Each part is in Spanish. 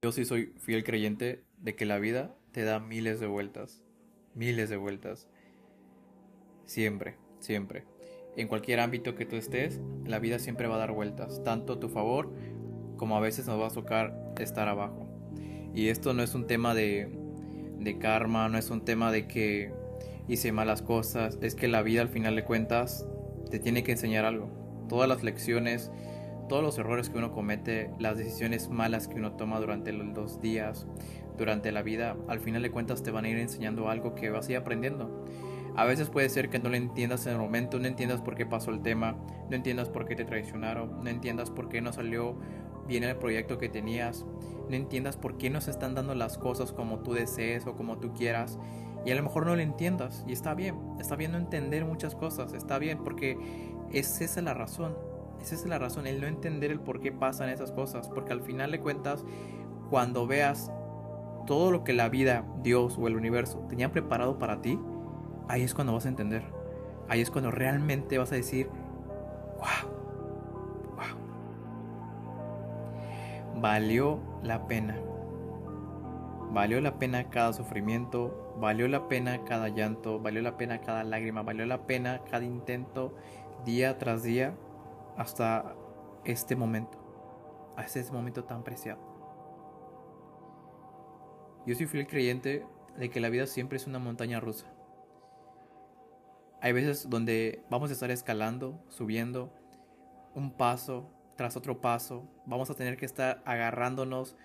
Yo sí soy fiel creyente de que la vida te da miles de vueltas. Miles de vueltas. Siempre, siempre. En cualquier ámbito que tú estés, la vida siempre va a dar vueltas, tanto a tu favor como a veces nos va a tocar estar abajo. Y esto no es un tema de, de karma, no es un tema de que hice malas cosas, es que la vida al final de cuentas te tiene que enseñar algo. Todas las lecciones, todos los errores que uno comete, las decisiones malas que uno toma durante los días, durante la vida, al final de cuentas te van a ir enseñando algo que vas a ir aprendiendo. A veces puede ser que no lo entiendas en el momento, no entiendas por qué pasó el tema, no entiendas por qué te traicionaron, no entiendas por qué no salió bien el proyecto que tenías, no entiendas por qué no se están dando las cosas como tú desees o como tú quieras. Y a lo mejor no lo entiendas y está bien, está bien entender muchas cosas, está bien porque es esa la razón. Esa es la razón, el no entender el por qué pasan esas cosas. Porque al final de cuentas, cuando veas todo lo que la vida, Dios o el universo tenían preparado para ti, ahí es cuando vas a entender. Ahí es cuando realmente vas a decir, wow, wow. Valió la pena. Valió la pena cada sufrimiento, valió la pena cada llanto, valió la pena cada lágrima, valió la pena cada intento día tras día hasta este momento, hasta este momento tan preciado. Yo soy fiel creyente de que la vida siempre es una montaña rusa. Hay veces donde vamos a estar escalando, subiendo, un paso tras otro paso. Vamos a tener que estar agarrándonos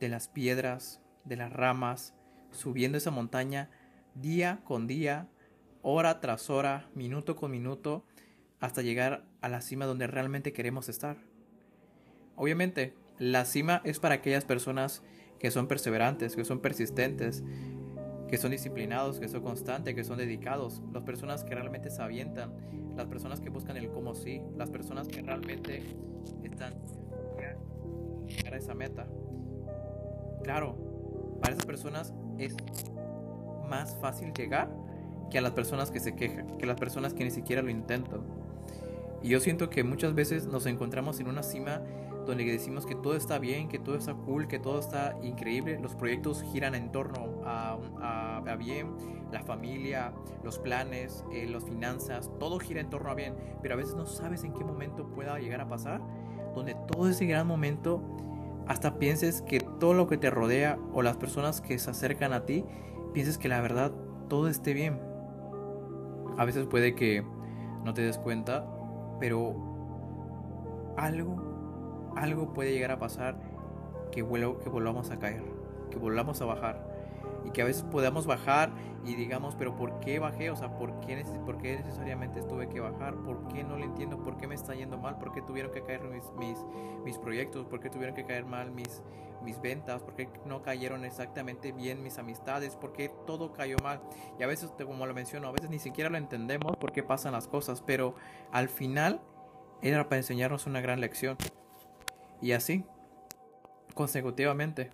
de las piedras, de las ramas, subiendo esa montaña día con día, hora tras hora, minuto con minuto, hasta llegar a la cima donde realmente queremos estar. Obviamente, la cima es para aquellas personas que son perseverantes, que son persistentes, que son disciplinados, que son constantes, que son dedicados, las personas que realmente se avientan, las personas que buscan el cómo sí, las personas que realmente están a esa meta. Claro, para esas personas es más fácil llegar que a las personas que se quejan, que a las personas que ni siquiera lo intentan. Y yo siento que muchas veces nos encontramos en una cima donde decimos que todo está bien, que todo está cool, que todo está increíble. Los proyectos giran en torno a, bien, la familia, los planes, eh, las finanzas, todo gira en torno a bien. Pero a veces no sabes en qué momento pueda llegar a pasar, donde todo ese gran momento, hasta pienses que todo lo que te rodea o las personas que se acercan a ti, pienses que la verdad todo esté bien. A veces puede que no te des cuenta, pero algo, algo puede llegar a pasar que, que volvamos a caer, que volvamos a bajar y que a veces podamos bajar y digamos, pero ¿por qué bajé? O sea, ¿por qué, ¿por qué necesariamente tuve que bajar? ¿Por qué no le entiendo? ¿Por qué me está yendo mal? ¿Por qué tuvieron que caer mis, mis, mis proyectos? ¿Por qué tuvieron que caer mal mis, mis ventas? ¿Por qué no cayeron exactamente bien mis amistades? ¿Por qué todo cayó mal? Y a veces, como lo menciono, a veces ni siquiera lo entendemos por qué pasan las cosas, pero al final era para enseñarnos una gran lección. Y así, consecutivamente.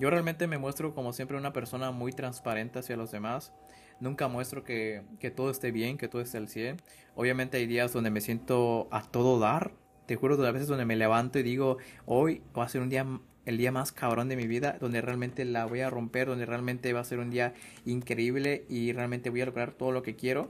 Yo realmente me muestro como siempre una persona muy transparente hacia los demás. Nunca muestro que, todo esté bien, que todo esté al 100. Obviamente hay días donde me siento a todo dar. Te juro, a veces donde me levanto y digo, hoy va a ser un día, el día más cabrón de mi vida, donde realmente la voy a romper, donde realmente va a ser un día increíble y realmente voy a lograr todo lo que quiero.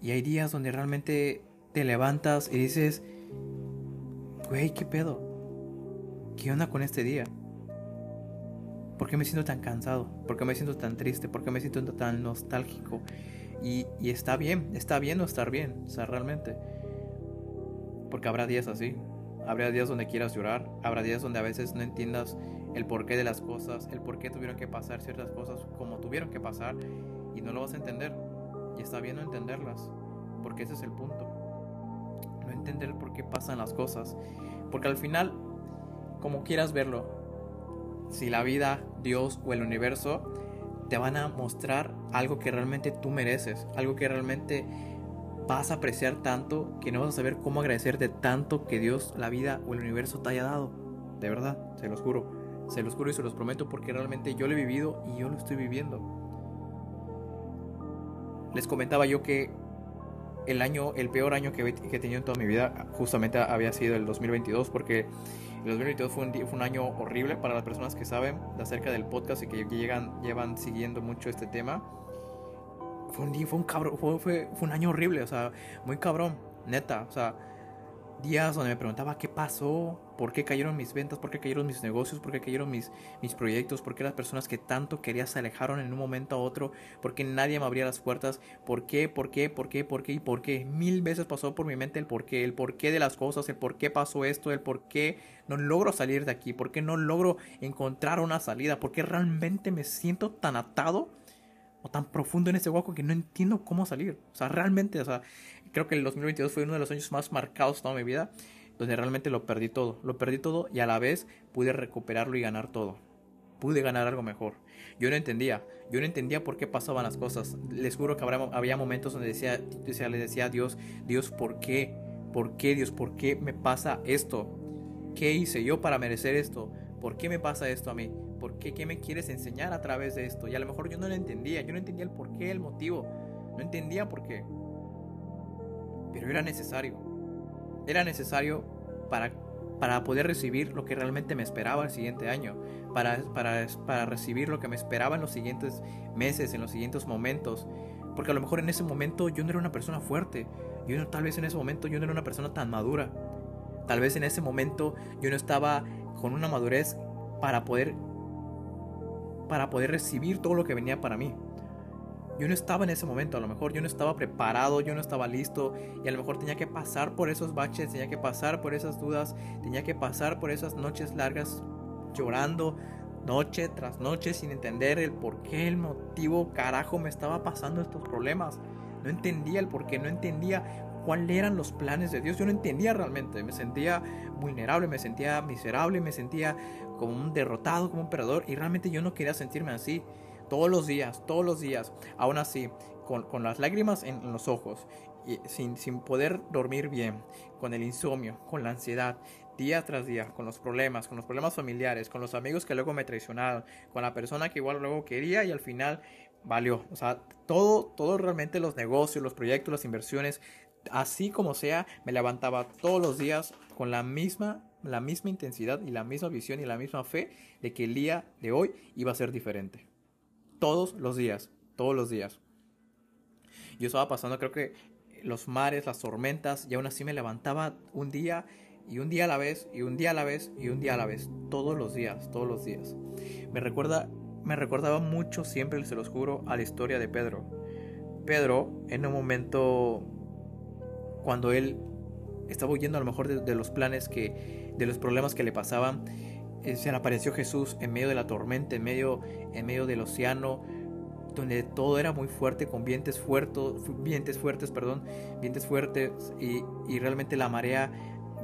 Y hay días donde realmente te levantas y dices, güey, ¿qué pedo? ¿Qué onda con este día? ¿Por qué me siento tan cansado? ¿Por qué me siento tan triste? ¿Por qué me siento tan nostálgico? Y, está bien, está bien no estar bien, o sea, realmente. Porque habrá días así. Habrá días donde quieras llorar. Habrá días donde a veces no entiendas el porqué de las cosas, el por qué tuvieron que pasar ciertas cosas como tuvieron que pasar. Y no lo vas a entender. Y está bien no entenderlas. Porque ese es el punto. No entender por qué pasan las cosas. Porque al final, como quieras verlo, si la vida, Dios o el universo te van a mostrar algo que realmente tú mereces, algo que realmente vas a apreciar tanto que no vas a saber cómo agradecerte tanto que Dios, la vida o el universo te haya dado. De verdad, se los juro. Se los juro y se los prometo porque realmente yo lo he vivido y yo lo estoy viviendo. Les comentaba yo que el año, el peor año que, he tenido en toda mi vida, justamente había sido el 2022 porque 2022 fue un, fue un año horrible para las personas que saben acerca del podcast y que llegan, llevan siguiendo mucho este tema. Fue un, fue un cabrón, fue, un año horrible, o sea, muy cabrón, neta, o sea días donde me preguntaba qué pasó, por qué cayeron mis ventas, por qué cayeron mis negocios, por qué cayeron mis, mis proyectos, por qué las personas que tanto quería se alejaron en un momento a otro, por qué nadie me abría las puertas, por qué, por qué, por qué, por qué y por qué. Mil veces pasó por mi mente el por qué, el por qué de las cosas, el por qué pasó esto, el por qué no logro salir de aquí, por qué no logro encontrar una salida, por qué realmente me siento tan atado o tan profundo en ese hueco que no entiendo cómo salir. O sea, realmente, o sea, creo que el 2022 fue uno de los años más marcados de toda mi vida, donde realmente lo perdí todo. Lo perdí todo y a la vez pude recuperarlo y ganar todo. Pude ganar algo mejor. Yo no entendía, yo no entendía por qué pasaban las cosas. Les juro que había momentos donde decía, decía, le decía a Dios, Dios, ¿por qué? ¿Por qué, Dios? ¿Por qué me pasa esto? ¿Qué hice yo para merecer esto? ¿Por qué me pasa esto a mí? ¿Por qué? ¿Qué me quieres enseñar a través de esto? Y a lo mejor yo no lo entendía, yo no entendía el por qué, el motivo. No entendía por qué pero era necesario. Era necesario para, para poder recibir lo que realmente me esperaba el siguiente año, para, para, para recibir lo que me esperaba en los siguientes meses, en los siguientes momentos. Porque a lo mejor en ese momento yo no era una persona fuerte, yo no, tal vez en ese momento yo no era una persona tan madura. Tal vez en ese momento yo no estaba con una madurez para poder para poder recibir todo lo que venía para mí. Yo no estaba en ese momento, a lo mejor yo no estaba preparado, yo no estaba listo y a lo mejor tenía que pasar por esos baches, tenía que pasar por esas dudas, tenía que pasar por esas noches largas llorando noche tras noche sin entender el por qué, el motivo, carajo me estaba pasando estos problemas. No entendía el por qué, no entendía cuáles eran los planes de Dios. Yo no entendía realmente. Me sentía vulnerable, me sentía miserable, me sentía como un derrotado, como un perdedor. Y realmente yo no quería sentirme así todos los días, todos los días, aún así, con, las lágrimas en, los ojos, y sin, sin poder dormir bien, con el insomnio, con la ansiedad, día tras día, con los problemas, con los problemas familiares, con los amigos que luego me traicionaron, con la persona que igual luego quería y al final valió. O sea, todo, todo realmente los negocios, los proyectos, las inversiones, así como sea, me levantaba todos los días con la misma, la misma intensidad y la misma visión y la misma fe de que el día de hoy iba a ser diferente todos los días, todos los días. Yo estaba pasando, creo que los mares, las tormentas, y aún así me levantaba un día y un día a la vez, y un día a la vez, y un día a la vez, todos los días, todos los días. Me recuerda, me recordaba mucho siempre, se los juro, a la historia de Pedro. Pedro, en un momento, cuando él estaba huyendo a lo mejor de, de los planes que, de los problemas que le pasaban, se le apareció Jesús en medio de la tormenta, en medio, en medio del océano, donde todo era muy fuerte, con vientos fuertes, vientos fuertes, perdón, vientos fuertes, y, y realmente la marea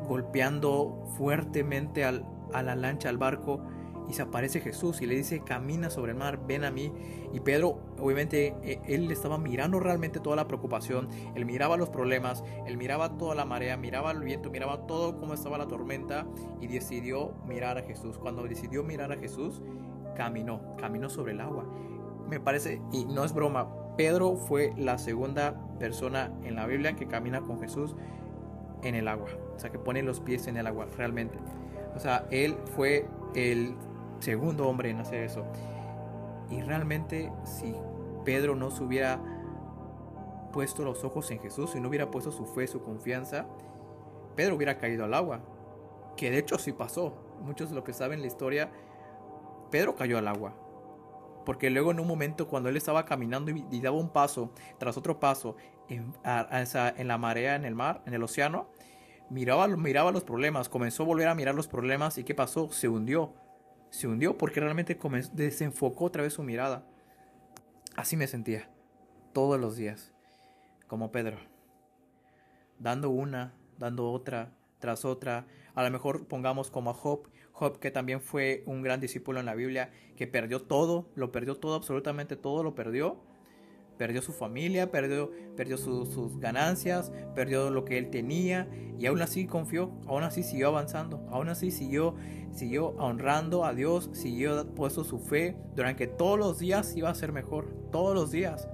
golpeando fuertemente al, a la lancha, al barco, y se aparece Jesús y le dice, camina sobre el mar, ven a mí. Y Pedro, obviamente, e, él estaba mirando realmente toda la preocupación, él miraba los problemas, él miraba toda la marea, miraba el viento, miraba todo cómo estaba la tormenta y decidió mirar a Jesús. Cuando decidió mirar a Jesús, caminó, caminó sobre el agua. Me parece, y no es broma, Pedro fue la segunda persona en la Biblia que camina con Jesús en el agua. O sea, que pone los pies en el agua, realmente. O sea, él fue el segundo hombre en hacer eso. Y realmente si Pedro no se hubiera puesto los ojos en Jesús, si no hubiera puesto su fe, su confianza, Pedro hubiera caído al agua. Que de hecho sí pasó. Muchos de los que saben la historia, Pedro cayó al agua. Porque luego en un momento cuando él estaba caminando y, daba un paso tras otro paso en, en la marea, en el mar, en el océano, miraba, miraba los problemas, comenzó a volver a mirar los problemas y ¿qué pasó? Se hundió se hundió porque realmente desenfocó otra vez su mirada. Así me sentía, todos los días, como Pedro, dando una, dando otra, tras otra. A lo mejor pongamos como a Job, Job que también fue un gran discípulo en la Biblia, que perdió todo, lo perdió todo, absolutamente todo lo perdió Perdió su familia, perdió, perdió sus ganancias, perdió lo que él tenía y aún así confió, aún así siguió avanzando, aún así siguió, siguió honrando a Dios, siguió puesto su fe durante todos los días iba a ser mejor, todos los días.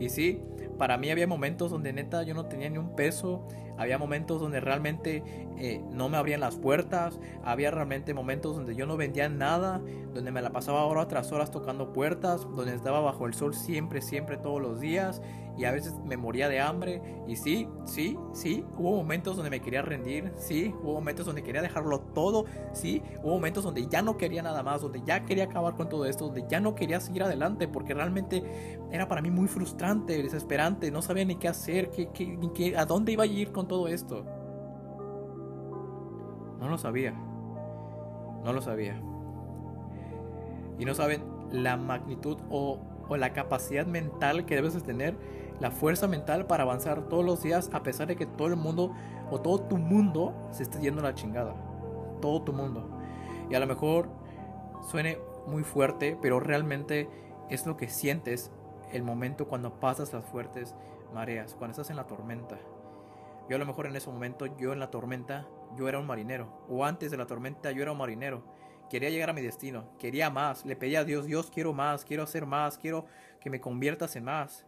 Y sí, para mí había momentos donde neta yo no tenía ni un peso, había momentos donde realmente eh, no me abrían las puertas, había realmente momentos donde yo no vendía nada, donde me la pasaba horas tras horas tocando puertas, donde estaba bajo el sol siempre, siempre, todos los días, y a veces me moría de hambre, y sí, sí, sí, hubo momentos donde me quería rendir, sí, hubo momentos donde quería dejarlo todo, sí, hubo momentos donde ya no quería nada más, donde ya quería acabar con todo esto, donde ya no quería seguir adelante, porque realmente era para mí muy frustrante, desesperante, no sabía ni qué hacer, qué, qué, a dónde iba a ir con todo esto. No lo sabía. No lo sabía. Y no saben la magnitud o, o la capacidad mental que debes de tener, la fuerza mental para avanzar todos los días a pesar de que todo el mundo o todo tu mundo se esté yendo a la chingada. Todo tu mundo. Y a lo mejor suene muy fuerte, pero realmente es lo que sientes el momento cuando pasas las fuertes mareas, cuando estás en la tormenta. Yo a lo mejor en ese momento, yo en la tormenta, yo era un marinero. O antes de la tormenta, yo era un marinero. Quería llegar a mi destino, quería más, le pedía a Dios, Dios quiero más, quiero hacer más, quiero que me conviertas en más.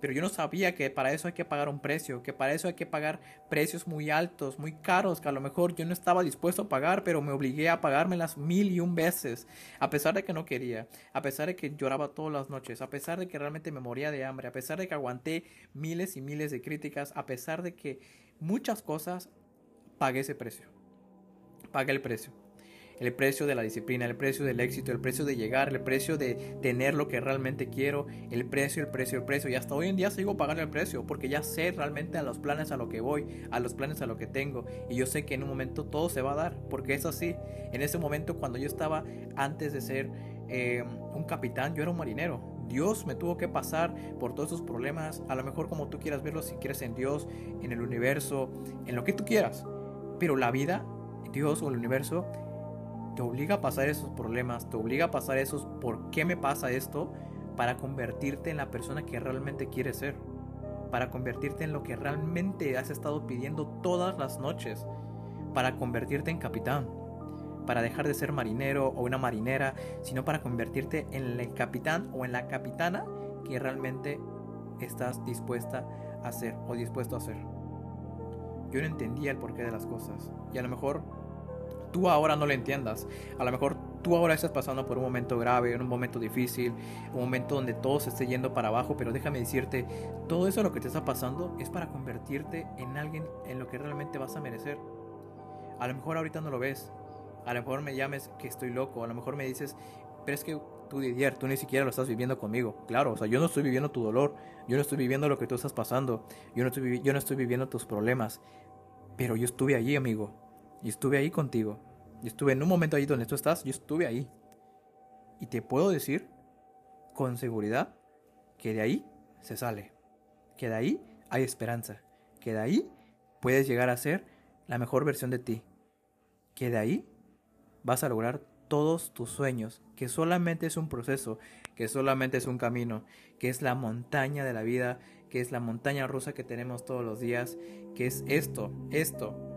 Pero yo no sabía que para eso hay que pagar un precio, que para eso hay que pagar precios muy altos, muy caros, que a lo mejor yo no estaba dispuesto a pagar, pero me obligué a pagármelas mil y un veces, a pesar de que no quería, a pesar de que lloraba todas las noches, a pesar de que realmente me moría de hambre, a pesar de que aguanté miles y miles de críticas, a pesar de que muchas cosas, pagué ese precio. Pagué el precio el precio de la disciplina, el precio del éxito, el precio de llegar, el precio de tener lo que realmente quiero, el precio, el precio, el precio. Y hasta hoy en día sigo pagando el precio porque ya sé realmente a los planes a lo que voy, a los planes a lo que tengo. Y yo sé que en un momento todo se va a dar porque es así. En ese momento cuando yo estaba antes de ser eh, un capitán, yo era un marinero. Dios me tuvo que pasar por todos esos problemas, a lo mejor como tú quieras verlo, si quieres en Dios, en el universo, en lo que tú quieras. Pero la vida, Dios o el universo, te obliga a pasar esos problemas, te obliga a pasar esos por qué me pasa esto para convertirte en la persona que realmente quieres ser, para convertirte en lo que realmente has estado pidiendo todas las noches, para convertirte en capitán, para dejar de ser marinero o una marinera, sino para convertirte en el capitán o en la capitana que realmente estás dispuesta a ser o dispuesto a ser. Yo no entendía el porqué de las cosas y a lo mejor tú ahora no lo entiendas. A lo mejor tú ahora estás pasando por un momento grave, un momento difícil, un momento donde todo se esté yendo para abajo, pero déjame decirte, todo eso lo que te está pasando es para convertirte en alguien en lo que realmente vas a merecer. A lo mejor ahorita no lo ves. A lo mejor me llames que estoy loco. A lo mejor me dices, pero es que tú Didier, tú ni siquiera lo estás viviendo conmigo. Claro, o sea, yo no estoy viviendo tu dolor. Yo no estoy viviendo lo que tú estás pasando. Yo no estoy, yo no estoy viviendo tus problemas. Pero yo estuve allí, amigo. Y estuve ahí contigo. Y estuve en un momento ahí donde tú estás, yo estuve ahí. Y te puedo decir con seguridad que de ahí se sale. Que de ahí hay esperanza. Que de ahí puedes llegar a ser la mejor versión de ti. Que de ahí vas a lograr todos tus sueños. Que solamente es un proceso. Que solamente es un camino. Que es la montaña de la vida. Que es la montaña rusa que tenemos todos los días. Que es esto, esto,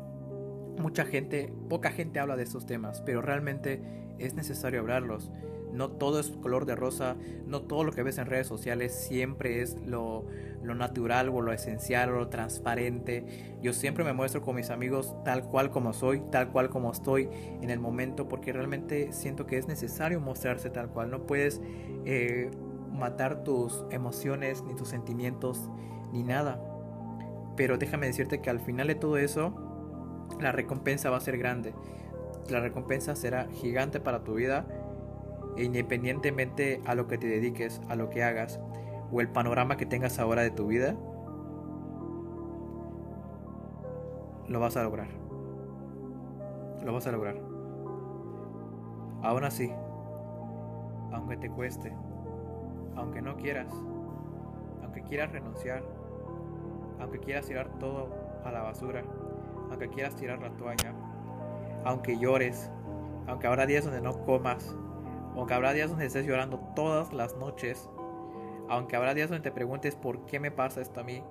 mucha gente, poca gente habla de estos temas, pero realmente es necesario hablarlos. No todo es color de rosa, no todo lo que ves en redes sociales siempre es lo, lo natural o lo esencial o lo transparente. Yo siempre me muestro con mis amigos tal cual como soy, tal cual como estoy en el momento, porque realmente siento que es necesario mostrarse tal cual. No puedes eh, matar tus emociones, ni tus sentimientos, ni nada. Pero déjame decirte que al final de todo eso, la recompensa va a ser grande. La recompensa será gigante para tu vida e independientemente a lo que te dediques, a lo que hagas o el panorama que tengas ahora de tu vida, lo vas a lograr. Lo vas a lograr. Aún así, aunque te cueste, aunque no quieras, aunque quieras renunciar, aunque quieras tirar todo a la basura, aunque quieras tirar la toalla, aunque llores, aunque habrá días donde no comas, aunque habrá días donde estés llorando todas las noches, aunque habrá días donde te preguntes por qué me pasa esto a mí,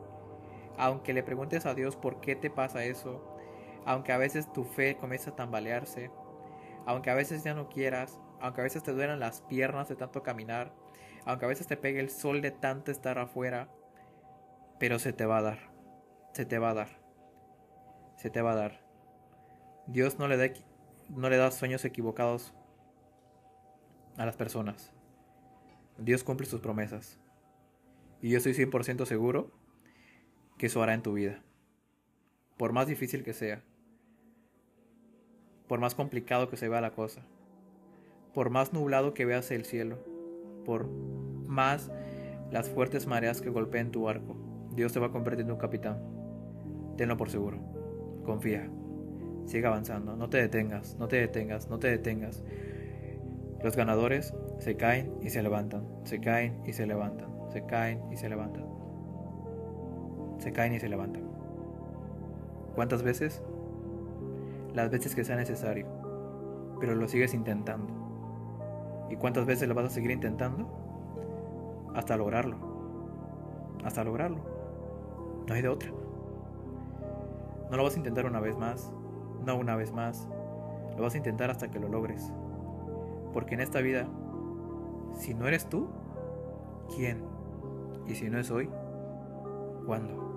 aunque le preguntes a Dios por qué te pasa eso, aunque a veces tu fe comienza a tambalearse, aunque a veces ya no quieras, aunque a veces te duelan las piernas de tanto caminar, aunque a veces te pegue el sol de tanto estar afuera, pero se te va a dar, se te va a dar. Se te va a dar. Dios no le da, no le da sueños equivocados a las personas. Dios cumple sus promesas. Y yo estoy 100% seguro que eso hará en tu vida. Por más difícil que sea. Por más complicado que se vea la cosa. Por más nublado que veas el cielo. Por más las fuertes mareas que golpeen tu arco. Dios te va a convertir en un capitán. Tenlo por seguro. Confía. Sigue avanzando. No te detengas. No te detengas. No te detengas. Los ganadores se caen y se levantan. Se caen y se levantan. Se caen y se levantan. Se caen y se levantan. ¿Cuántas veces? Las veces que sea necesario. Pero lo sigues intentando. ¿Y cuántas veces lo vas a seguir intentando? Hasta lograrlo. Hasta lograrlo. No hay de otra. No lo vas a intentar una vez más. No una vez más. Lo vas a intentar hasta que lo logres. Porque en esta vida, si no eres tú, ¿quién? Y si no es hoy, ¿cuándo?